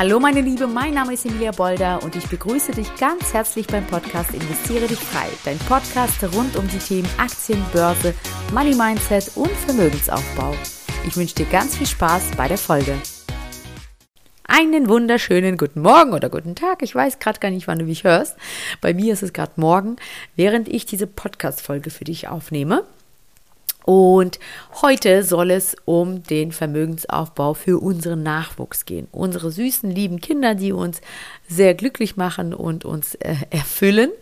Hallo meine Liebe, mein Name ist Emilia Bolder und ich begrüße dich ganz herzlich beim Podcast Investiere dich frei. Dein Podcast rund um die Themen Aktien, Börse, Money Mindset und Vermögensaufbau. Ich wünsche dir ganz viel Spaß bei der Folge. Einen wunderschönen guten Morgen oder guten Tag. Ich weiß gerade gar nicht, wann du mich hörst. Bei mir ist es gerade morgen, während ich diese Podcast-Folge für dich aufnehme. Und heute soll es um den Vermögensaufbau für unseren Nachwuchs gehen. Unsere süßen, lieben Kinder, die uns sehr glücklich machen und uns äh, erfüllen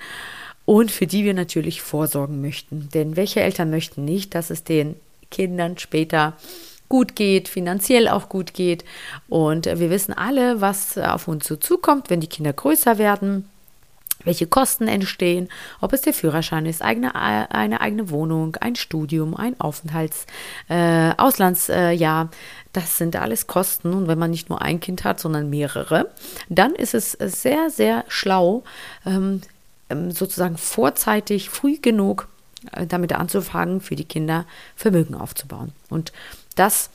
und für die wir natürlich vorsorgen möchten. Denn welche Eltern möchten nicht, dass es den Kindern später gut geht, finanziell auch gut geht. Und wir wissen alle, was auf uns so zukommt, wenn die Kinder größer werden welche Kosten entstehen, ob es der Führerschein ist, eigene, eine eigene Wohnung, ein Studium, ein Aufenthalts, äh, Auslandsjahr. Äh, das sind alles Kosten. Und wenn man nicht nur ein Kind hat, sondern mehrere, dann ist es sehr, sehr schlau, ähm, ähm sozusagen vorzeitig, früh genug äh, damit anzufangen, für die Kinder Vermögen aufzubauen. Und das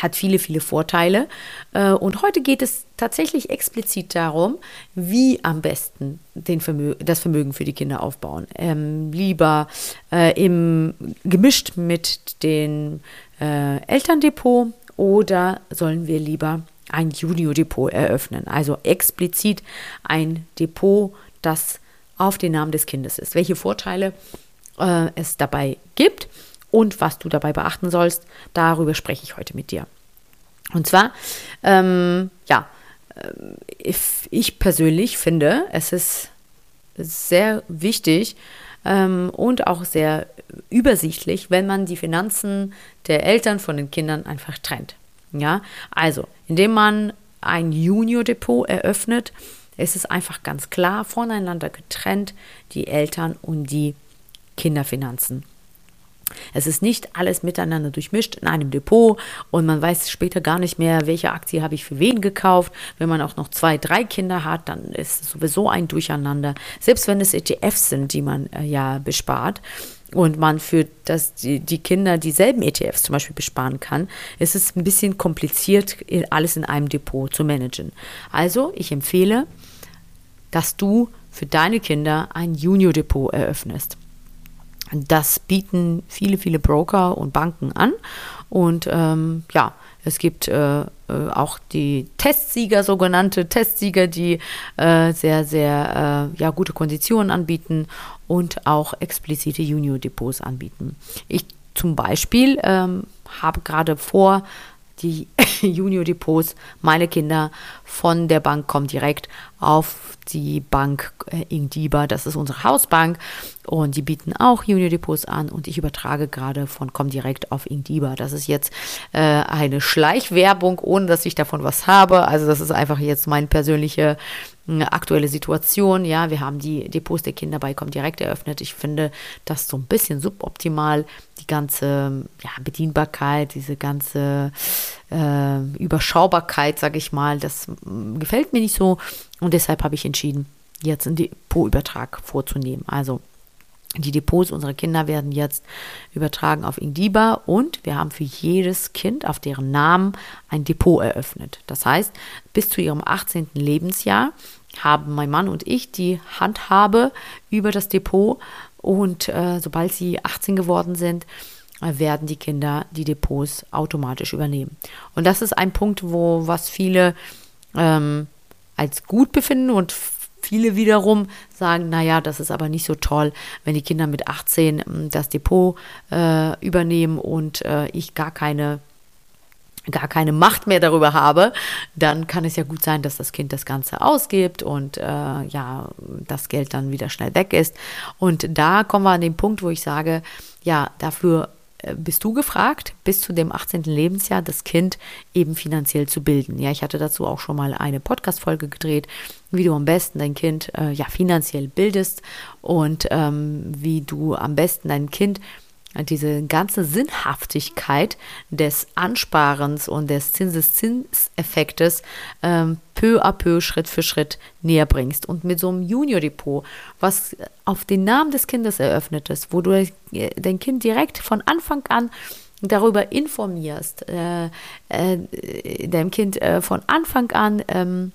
hat viele, viele Vorteile. Äh, und heute geht es tatsächlich explizit darum, wie am besten den Vermö das Vermögen für die Kinder aufbauen. Ähm, lieber äh, im, gemischt mit dem äh, Elterndepot oder sollen wir lieber ein Junior-Depot eröffnen? Also explizit ein Depot, das auf den Namen des Kindes ist. Welche Vorteile äh, es dabei gibt und was du dabei beachten sollst, darüber spreche ich heute mit dir. Und zwar, ähm, ja, äh, ich, ich, persönlich finde, es ist sehr wichtig ähm, und auch sehr übersichtlich, wenn man die Finanzen der Eltern von den Kindern einfach trennt. Ja, also, indem man ein Junior-Depot eröffnet, ist es einfach ganz klar voneinander getrennt, die Eltern und die Kinderfinanzen. Es ist nicht alles miteinander durchmischt in einem Depot und man weiß später gar nicht mehr, welche Aktie habe ich für wen gekauft. Wenn man auch noch zwei, drei Kinder hat, dann ist es sowieso ein Durcheinander. Selbst wenn es ETFs sind, die man äh, ja bespart und man für das, die, die Kinder dieselben ETFs zum Beispiel besparen kann, ist es ein bisschen kompliziert, alles in einem Depot zu managen. Also ich empfehle, dass du für deine Kinder ein Junior-Depot eröffnest. Das bieten viele, viele Broker und Banken an. Und ähm, ja, es gibt äh, äh, auch die Testsieger, sogenannte Testsieger, die äh, sehr, sehr äh, ja, gute Konditionen anbieten und auch explizite Junior-Depots anbieten. Ich zum Beispiel ähm, habe gerade vor, die Junior-Depots, meine Kinder von der Bank kommen direkt auf die Bank äh, Ingdiba, das ist unsere Hausbank und die bieten auch Junior-Depots an und ich übertrage gerade von Comdirect auf Ingdiba. Das ist jetzt äh, eine Schleichwerbung, ohne dass ich davon was habe. Also das ist einfach jetzt meine persönliche äh, aktuelle Situation. Ja, wir haben die Depots der Kinder bei Comdirect eröffnet. Ich finde das so ein bisschen suboptimal. Die ganze ja, Bedienbarkeit, diese ganze äh, Überschaubarkeit, sage ich mal, das mm, gefällt mir nicht so. Und deshalb habe ich entschieden, jetzt einen Depotübertrag vorzunehmen. Also die Depots unserer Kinder werden jetzt übertragen auf Ingdiba und wir haben für jedes Kind auf deren Namen ein Depot eröffnet. Das heißt, bis zu ihrem 18. Lebensjahr haben mein Mann und ich die Handhabe über das Depot und äh, sobald sie 18 geworden sind, werden die Kinder die Depots automatisch übernehmen. Und das ist ein Punkt, wo was viele ähm, als gut befinden und Viele wiederum sagen, naja, das ist aber nicht so toll, wenn die Kinder mit 18 hm, das Depot äh, übernehmen und äh, ich gar keine gar keine Macht mehr darüber habe, dann kann es ja gut sein, dass das Kind das Ganze ausgibt und äh, ja, das Geld dann wieder schnell weg ist. Und da kommen wir an den Punkt, wo ich sage, ja, dafür bist du gefragt, bis zu dem 18. Lebensjahr das Kind eben finanziell zu bilden. Ja, ich hatte dazu auch schon mal eine Podcast-Folge gedreht, wie du am besten dein Kind äh, ja finanziell bildest und ähm, wie du am besten dein Kind diese ganze Sinnhaftigkeit des Ansparens und des Zinseszinseffektes ähm, peu à peu, Schritt für Schritt näher bringst. Und mit so einem Junior-Depot, was auf den Namen des Kindes eröffnet ist, wo du dein Kind direkt von Anfang an darüber informierst, äh, äh, deinem Kind äh, von Anfang an ähm,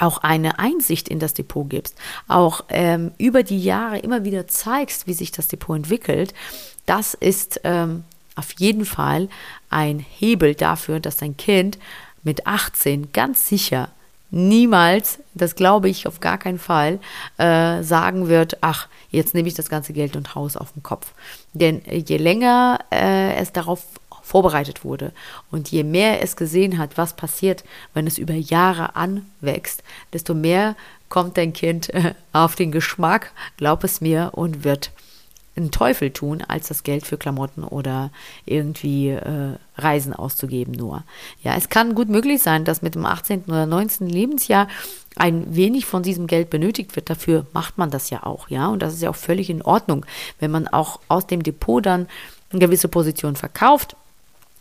auch eine Einsicht in das Depot gibst, auch ähm, über die Jahre immer wieder zeigst, wie sich das Depot entwickelt, das ist ähm, auf jeden Fall ein Hebel dafür, dass dein Kind mit 18 ganz sicher niemals, das glaube ich auf gar keinen Fall, äh, sagen wird, ach, jetzt nehme ich das ganze Geld und Haus auf den Kopf. Denn je länger äh, es darauf vorbereitet wurde und je mehr es gesehen hat, was passiert, wenn es über Jahre anwächst, desto mehr kommt dein Kind äh, auf den Geschmack, glaub es mir, und wird einen Teufel tun, als das Geld für Klamotten oder irgendwie äh, Reisen auszugeben nur. Ja, es kann gut möglich sein, dass mit dem 18. oder 19. Lebensjahr ein wenig von diesem Geld benötigt wird. Dafür macht man das ja auch, ja. Und das ist ja auch völlig in Ordnung, wenn man auch aus dem Depot dann eine gewisse Position verkauft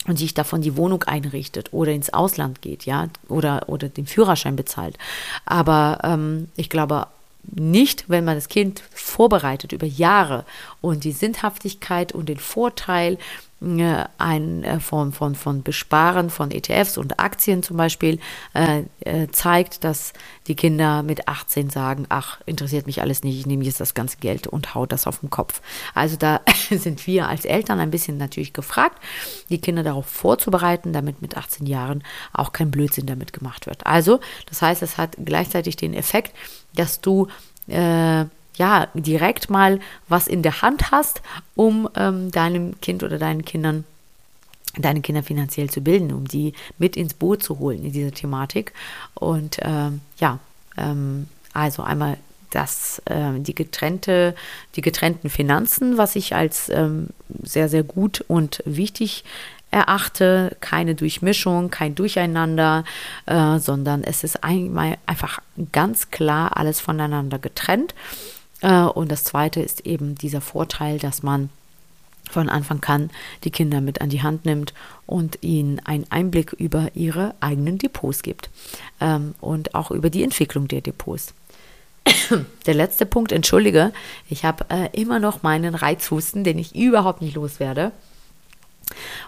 und sich davon die Wohnung einrichtet oder ins Ausland geht, ja, oder, oder den Führerschein bezahlt. Aber ähm, ich glaube, nicht, wenn man das Kind vorbereitet über Jahre. Und die Sinnhaftigkeit und den Vorteil ein, äh, von, von, von Besparen von ETFs und Aktien zum Beispiel äh, äh, zeigt, dass die Kinder mit 18 sagen, ach, interessiert mich alles nicht, ich nehme jetzt das ganze Geld und hau das auf den Kopf. Also da sind wir als Eltern ein bisschen natürlich gefragt, die Kinder darauf vorzubereiten, damit mit 18 Jahren auch kein Blödsinn damit gemacht wird. Also, das heißt, es hat gleichzeitig den Effekt, dass du äh, ja, direkt mal was in der Hand hast, um ähm, deinem Kind oder deinen Kindern deine Kinder finanziell zu bilden, um die mit ins Boot zu holen in dieser Thematik. Und ähm, ja, ähm, also einmal das, äh, die getrennte, die getrennten Finanzen, was ich als ähm, sehr, sehr gut und wichtig erachte. Keine Durchmischung, kein Durcheinander, äh, sondern es ist einmal einfach ganz klar alles voneinander getrennt. Äh, und das Zweite ist eben dieser Vorteil, dass man von Anfang an die Kinder mit an die Hand nimmt und ihnen einen Einblick über ihre eigenen Depots gibt ähm, und auch über die Entwicklung der Depots. Der letzte Punkt, entschuldige, ich habe äh, immer noch meinen Reizhusten, den ich überhaupt nicht loswerde.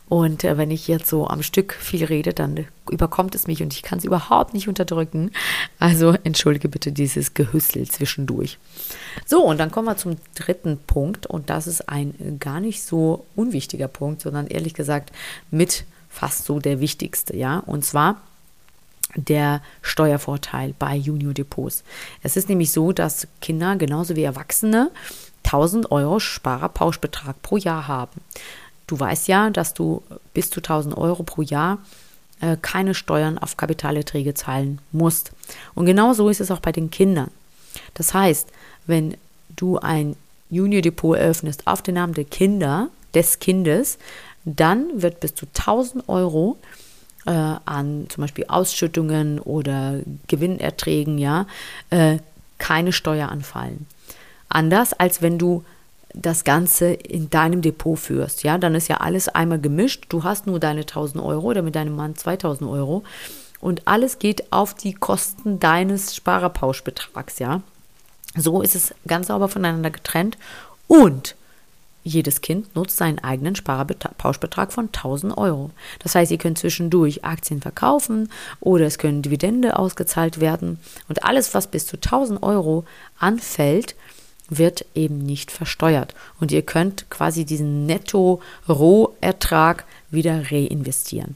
Und äh, wenn ich jetzt so am Stück viel rede, dann überkommt es mich und ich kann es überhaupt nicht unterdrücken. Also entschuldige bitte dieses Gehüssel zwischendurch. So, und dann kommen wir zum dritten Punkt und das ist ein gar nicht so unwichtiger Punkt, sondern ehrlich gesagt mit fast so der wichtigste, ja. Und zwar der Steuervorteil bei Junior Depots. Es ist nämlich so, dass Kinder genauso wie Erwachsene 1000 Euro Sparerpauschbetrag pro Jahr haben. Du weißt ja, dass du bis zu 1000 Euro pro Jahr äh, keine Steuern auf Kapitalerträge zahlen musst. Und genau so ist es auch bei den Kindern. Das heißt, wenn du ein Junior Depot eröffnest auf den Namen der Kinder, des Kindes, dann wird bis zu 1000 Euro äh, an zum Beispiel Ausschüttungen oder Gewinnerträgen ja äh, keine Steuer anfallen. Anders als wenn du das Ganze in deinem Depot führst. Ja, dann ist ja alles einmal gemischt. Du hast nur deine 1000 Euro oder mit deinem Mann 2000 Euro. Und alles geht auf die Kosten deines Sparerpauschbetrags. Ja, so ist es ganz sauber voneinander getrennt. Und jedes Kind nutzt seinen eigenen Sparerpauschbetrag von 1000 Euro. Das heißt, ihr könnt zwischendurch Aktien verkaufen oder es können Dividende ausgezahlt werden. Und alles, was bis zu 1000 Euro anfällt, wird eben nicht versteuert. Und ihr könnt quasi diesen Netto-Rohertrag wieder reinvestieren.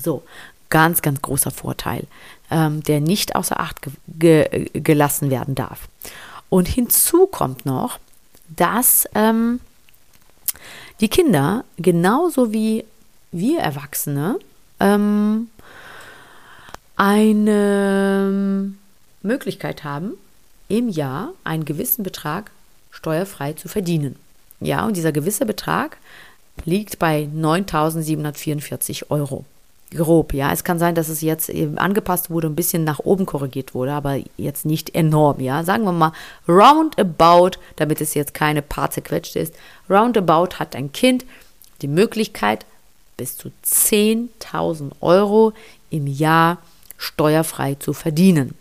So, ganz, ganz großer Vorteil, ähm, der nicht außer Acht ge ge gelassen werden darf. Und hinzu kommt noch, dass ähm, die Kinder genauso wie wir Erwachsene ähm, eine Möglichkeit haben, im Jahr einen gewissen Betrag steuerfrei zu verdienen. Ja, und dieser gewisse Betrag liegt bei 9.744 Euro. Grob, ja. Es kann sein, dass es jetzt eben angepasst wurde, ein bisschen nach oben korrigiert wurde, aber jetzt nicht enorm, ja. Sagen wir mal roundabout, damit es jetzt keine Paar zerquetscht ist. Roundabout hat ein Kind die Möglichkeit, bis zu 10.000 Euro im Jahr steuerfrei zu verdienen.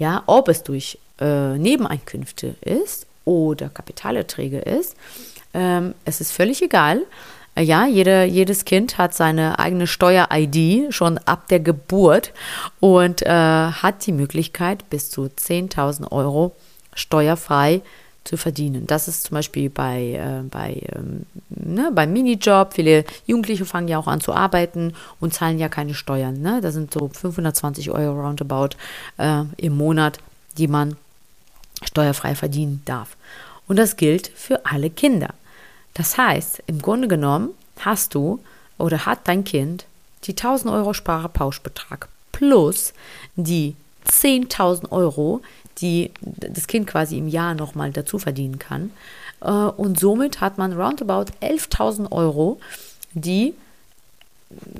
Ja, ob es durch äh, Nebeneinkünfte ist oder Kapitalerträge ist, ähm, es ist völlig egal. Äh, ja, jede, jedes Kind hat seine eigene Steuer-ID schon ab der Geburt und äh, hat die Möglichkeit, bis zu 10.000 Euro steuerfrei zu verdienen. Das ist zum Beispiel bei, äh, bei, ähm, ne, beim Minijob. Viele Jugendliche fangen ja auch an zu arbeiten und zahlen ja keine Steuern. Ne? Das sind so 520 Euro roundabout äh, im Monat, die man steuerfrei verdienen darf. Und das gilt für alle Kinder. Das heißt, im Grunde genommen hast du oder hat dein Kind die 1000 Euro Sparepauschbetrag plus die 10.000 Euro, die das Kind quasi im Jahr nochmal dazu verdienen kann. Äh, und somit hat man roundabout 11.000 Euro, die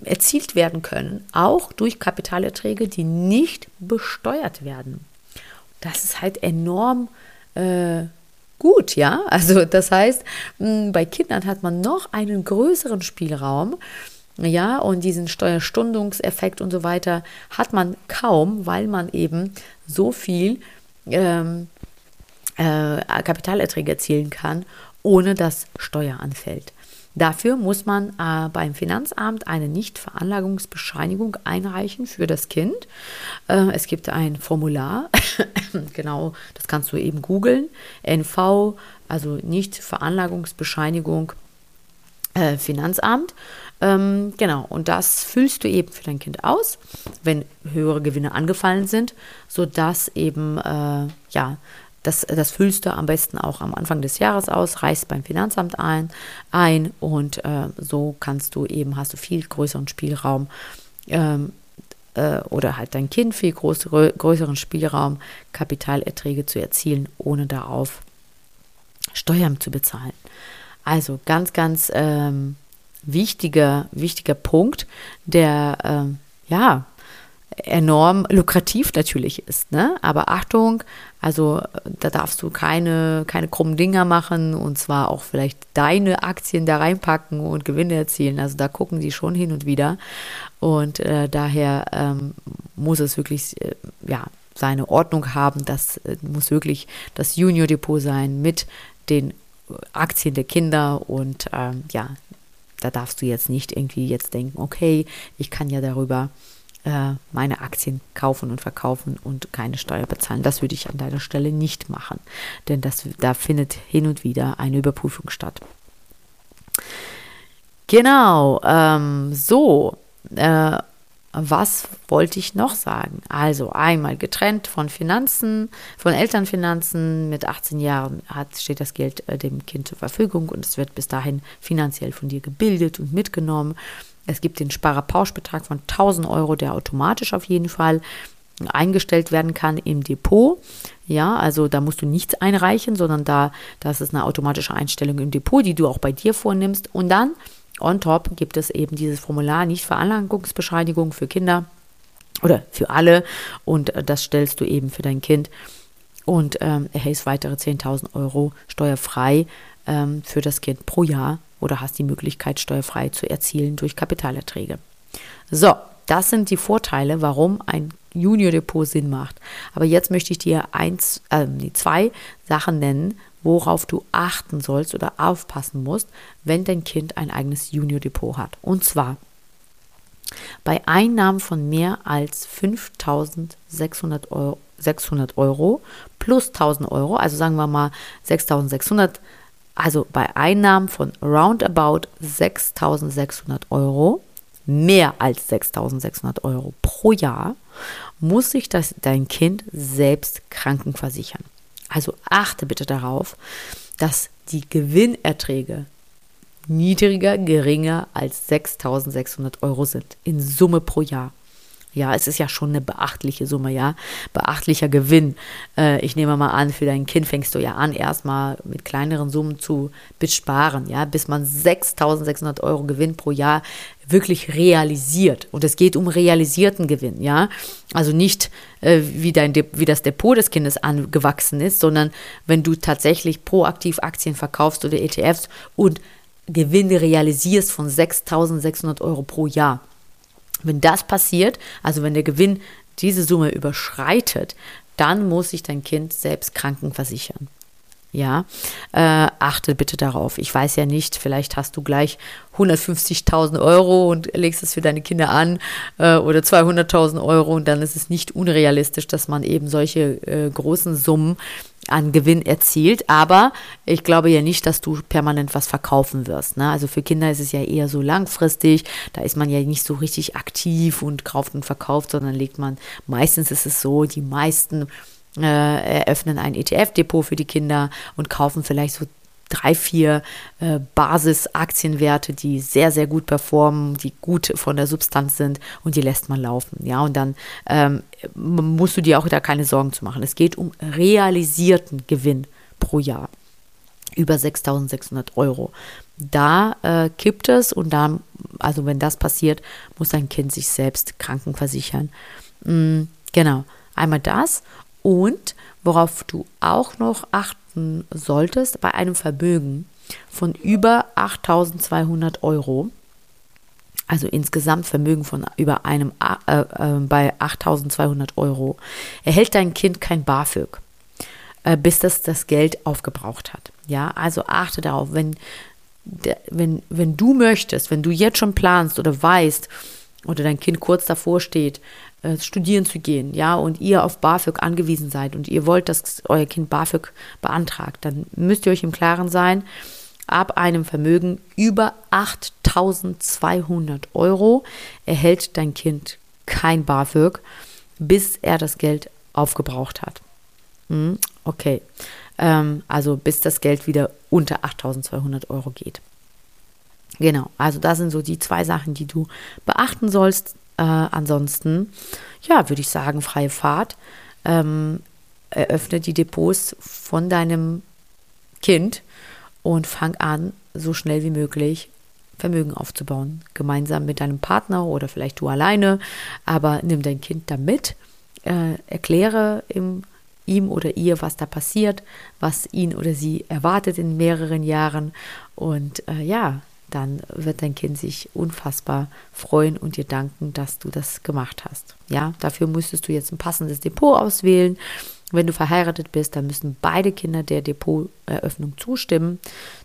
erzielt werden können, auch durch Kapitalerträge, die nicht besteuert werden. Das ist halt enorm äh, gut, ja. Also das heißt, bei Kindern hat man noch einen größeren Spielraum. Ja, und diesen Steuerstundungseffekt und so weiter hat man kaum, weil man eben so viel ähm, äh, Kapitalerträge erzielen kann, ohne dass Steuer anfällt. Dafür muss man äh, beim Finanzamt eine Nichtveranlagungsbescheinigung einreichen für das Kind. Äh, es gibt ein Formular, genau, das kannst du eben googeln. NV, also Nichtveranlagungsbescheinigung äh, Finanzamt. Ähm, genau, und das füllst du eben für dein Kind aus, wenn höhere Gewinne angefallen sind, sodass eben, äh, ja, das, das füllst du am besten auch am Anfang des Jahres aus, reichst beim Finanzamt ein, ein und äh, so kannst du eben, hast du viel größeren Spielraum ähm, äh, oder halt dein Kind viel größere, größeren Spielraum, Kapitalerträge zu erzielen, ohne darauf Steuern zu bezahlen. Also ganz, ganz ähm, wichtiger, wichtiger Punkt, der ähm, ja enorm lukrativ natürlich ist. Ne? Aber Achtung, also da darfst du keine, keine krummen Dinger machen und zwar auch vielleicht deine Aktien da reinpacken und Gewinne erzielen. Also da gucken sie schon hin und wieder. Und äh, daher ähm, muss es wirklich äh, ja, seine Ordnung haben. Das äh, muss wirklich das Junior Depot sein mit den Aktien der Kinder und ähm, ja, da darfst du jetzt nicht irgendwie jetzt denken, okay, ich kann ja darüber äh, meine Aktien kaufen und verkaufen und keine Steuer bezahlen. Das würde ich an deiner Stelle nicht machen, denn das, da findet hin und wieder eine Überprüfung statt. Genau, ähm, so. Äh, was wollte ich noch sagen? Also einmal getrennt von Finanzen, von Elternfinanzen. Mit 18 Jahren hat, steht das Geld äh, dem Kind zur Verfügung und es wird bis dahin finanziell von dir gebildet und mitgenommen. Es gibt den Sparerpauschbetrag von 1000 Euro, der automatisch auf jeden Fall eingestellt werden kann im Depot. Ja, also da musst du nichts einreichen, sondern da das ist eine automatische Einstellung im Depot, die du auch bei dir vornimmst. Und dann on top gibt es eben dieses Formular nicht Veranlagungsbescheinigung für Kinder oder für alle und äh, das stellst du eben für dein Kind und ähm, erhältst weitere 10.000 Euro steuerfrei ähm, für das Kind pro Jahr oder hast die Möglichkeit, steuerfrei zu erzielen durch Kapitalerträge. So, das sind die Vorteile, warum ein Junior Depot Sinn macht. Aber jetzt möchte ich dir eins, äh, zwei Sachen nennen, worauf du achten sollst oder aufpassen musst, wenn dein Kind ein eigenes Junior Depot hat. Und zwar bei Einnahmen von mehr als 5600 Euro, 600 Euro plus 1000 Euro, also sagen wir mal 6600, also bei Einnahmen von roundabout 6600 Euro, mehr als 6600 Euro pro Jahr, muss sich das, dein Kind selbst krankenversichern. Also achte bitte darauf, dass die Gewinnerträge niedriger, geringer als 6.600 Euro sind in Summe pro Jahr. Ja, es ist ja schon eine beachtliche Summe, ja. Beachtlicher Gewinn. Äh, ich nehme mal an, für dein Kind fängst du ja an, erstmal mit kleineren Summen zu besparen, ja, bis man 6600 Euro Gewinn pro Jahr wirklich realisiert. Und es geht um realisierten Gewinn, ja. Also nicht, äh, wie, dein wie das Depot des Kindes angewachsen ist, sondern wenn du tatsächlich proaktiv Aktien verkaufst oder ETFs und Gewinne realisierst von 6600 Euro pro Jahr. Wenn das passiert, also wenn der Gewinn diese Summe überschreitet, dann muss sich dein Kind selbst krankenversichern. Ja, äh, achte bitte darauf. Ich weiß ja nicht, vielleicht hast du gleich 150.000 Euro und legst es für deine Kinder an äh, oder 200.000 Euro und dann ist es nicht unrealistisch, dass man eben solche äh, großen Summen an Gewinn erzielt. Aber ich glaube ja nicht, dass du permanent was verkaufen wirst. Ne? Also für Kinder ist es ja eher so langfristig. Da ist man ja nicht so richtig aktiv und kauft und verkauft, sondern legt man, meistens ist es so, die meisten äh, eröffnen ein ETF-Depot für die Kinder und kaufen vielleicht so drei, vier äh, Basisaktienwerte, die sehr, sehr gut performen, die gut von der Substanz sind und die lässt man laufen. Ja, und dann ähm, musst du dir auch da keine Sorgen zu machen. Es geht um realisierten Gewinn pro Jahr. Über 6600 Euro. Da äh, kippt es und da, also wenn das passiert, muss dein Kind sich selbst krankenversichern. Mhm, genau, einmal das und worauf du auch noch achten solltest, bei einem Vermögen von über 8200 Euro, also insgesamt Vermögen von über einem äh, äh, bei 8200 Euro, erhält dein Kind kein BAföG, äh, bis das das Geld aufgebraucht hat. Ja, also achte darauf, wenn, wenn, wenn du möchtest, wenn du jetzt schon planst oder weißt, oder dein Kind kurz davor steht, äh, studieren zu gehen, ja, und ihr auf BAföG angewiesen seid und ihr wollt, dass euer Kind BAföG beantragt, dann müsst ihr euch im Klaren sein, ab einem Vermögen über 8200 Euro erhält dein Kind kein BAföG, bis er das Geld aufgebraucht hat. Hm, okay, ähm, also bis das Geld wieder unter 8200 Euro geht. Genau, also das sind so die zwei Sachen, die du beachten sollst. Äh, ansonsten, ja, würde ich sagen, freie Fahrt. Ähm, eröffne die Depots von deinem Kind und fang an, so schnell wie möglich Vermögen aufzubauen. Gemeinsam mit deinem Partner oder vielleicht du alleine, aber nimm dein Kind da mit, äh, erkläre ihm, ihm oder ihr, was da passiert, was ihn oder sie erwartet in mehreren Jahren und äh, ja, dann wird dein Kind sich unfassbar freuen und dir danken, dass du das gemacht hast. Ja, dafür müsstest du jetzt ein passendes Depot auswählen. Wenn du verheiratet bist, dann müssen beide Kinder der Depoteröffnung zustimmen.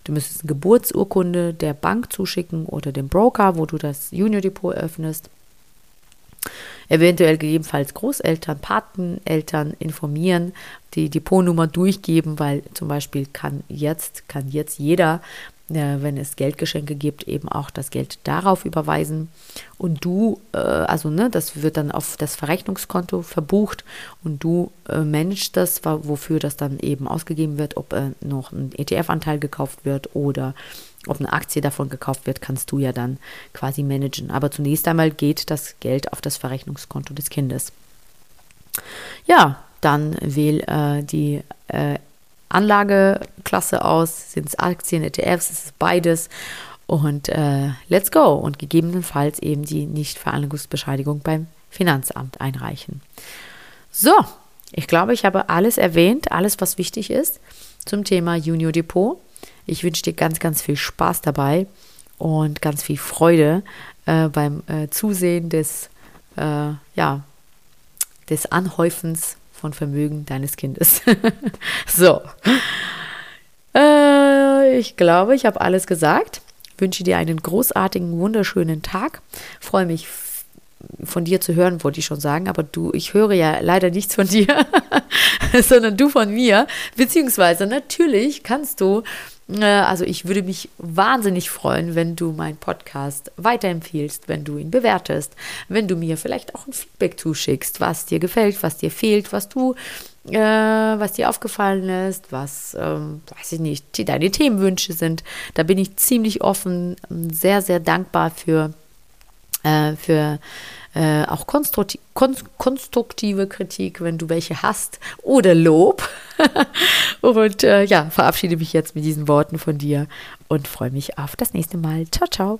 Du müsstest eine Geburtsurkunde der Bank zuschicken oder dem Broker, wo du das Junior Depot eröffnest. Eventuell gegebenenfalls Großeltern, Pateneltern informieren, die Depotnummer durchgeben, weil zum Beispiel kann jetzt, kann jetzt jeder wenn es Geldgeschenke gibt, eben auch das Geld darauf überweisen. Und du, äh, also ne, das wird dann auf das Verrechnungskonto verbucht und du äh, managst das, wofür das dann eben ausgegeben wird, ob äh, noch ein ETF-Anteil gekauft wird oder ob eine Aktie davon gekauft wird, kannst du ja dann quasi managen. Aber zunächst einmal geht das Geld auf das Verrechnungskonto des Kindes. Ja, dann wähl äh, die äh, Anlageklasse aus, sind es Aktien, ETFs, es ist beides. Und äh, let's go. Und gegebenenfalls eben die Nichtveranlagungsbescheinigung beim Finanzamt einreichen. So, ich glaube, ich habe alles erwähnt, alles, was wichtig ist zum Thema Junior Depot. Ich wünsche dir ganz, ganz viel Spaß dabei und ganz viel Freude äh, beim äh, Zusehen des, äh, ja, des Anhäufens von Vermögen deines Kindes. so. Äh, ich glaube, ich habe alles gesagt. Wünsche dir einen großartigen, wunderschönen Tag. Freue mich von dir zu hören, wollte ich schon sagen, aber du, ich höre ja leider nichts von dir, sondern du von mir. Beziehungsweise natürlich kannst du also ich würde mich wahnsinnig freuen, wenn du meinen Podcast weiterempfiehlst, wenn du ihn bewertest, wenn du mir vielleicht auch ein Feedback zuschickst, was dir gefällt, was dir fehlt, was du, äh, was dir aufgefallen ist, was, ähm, weiß ich nicht, deine Themenwünsche sind. Da bin ich ziemlich offen, sehr, sehr dankbar für, äh, für äh, auch konstruktiv, konstruktive Kritik, wenn du welche hast, oder Lob. und äh, ja, verabschiede mich jetzt mit diesen Worten von dir und freue mich auf das nächste Mal. Ciao, ciao.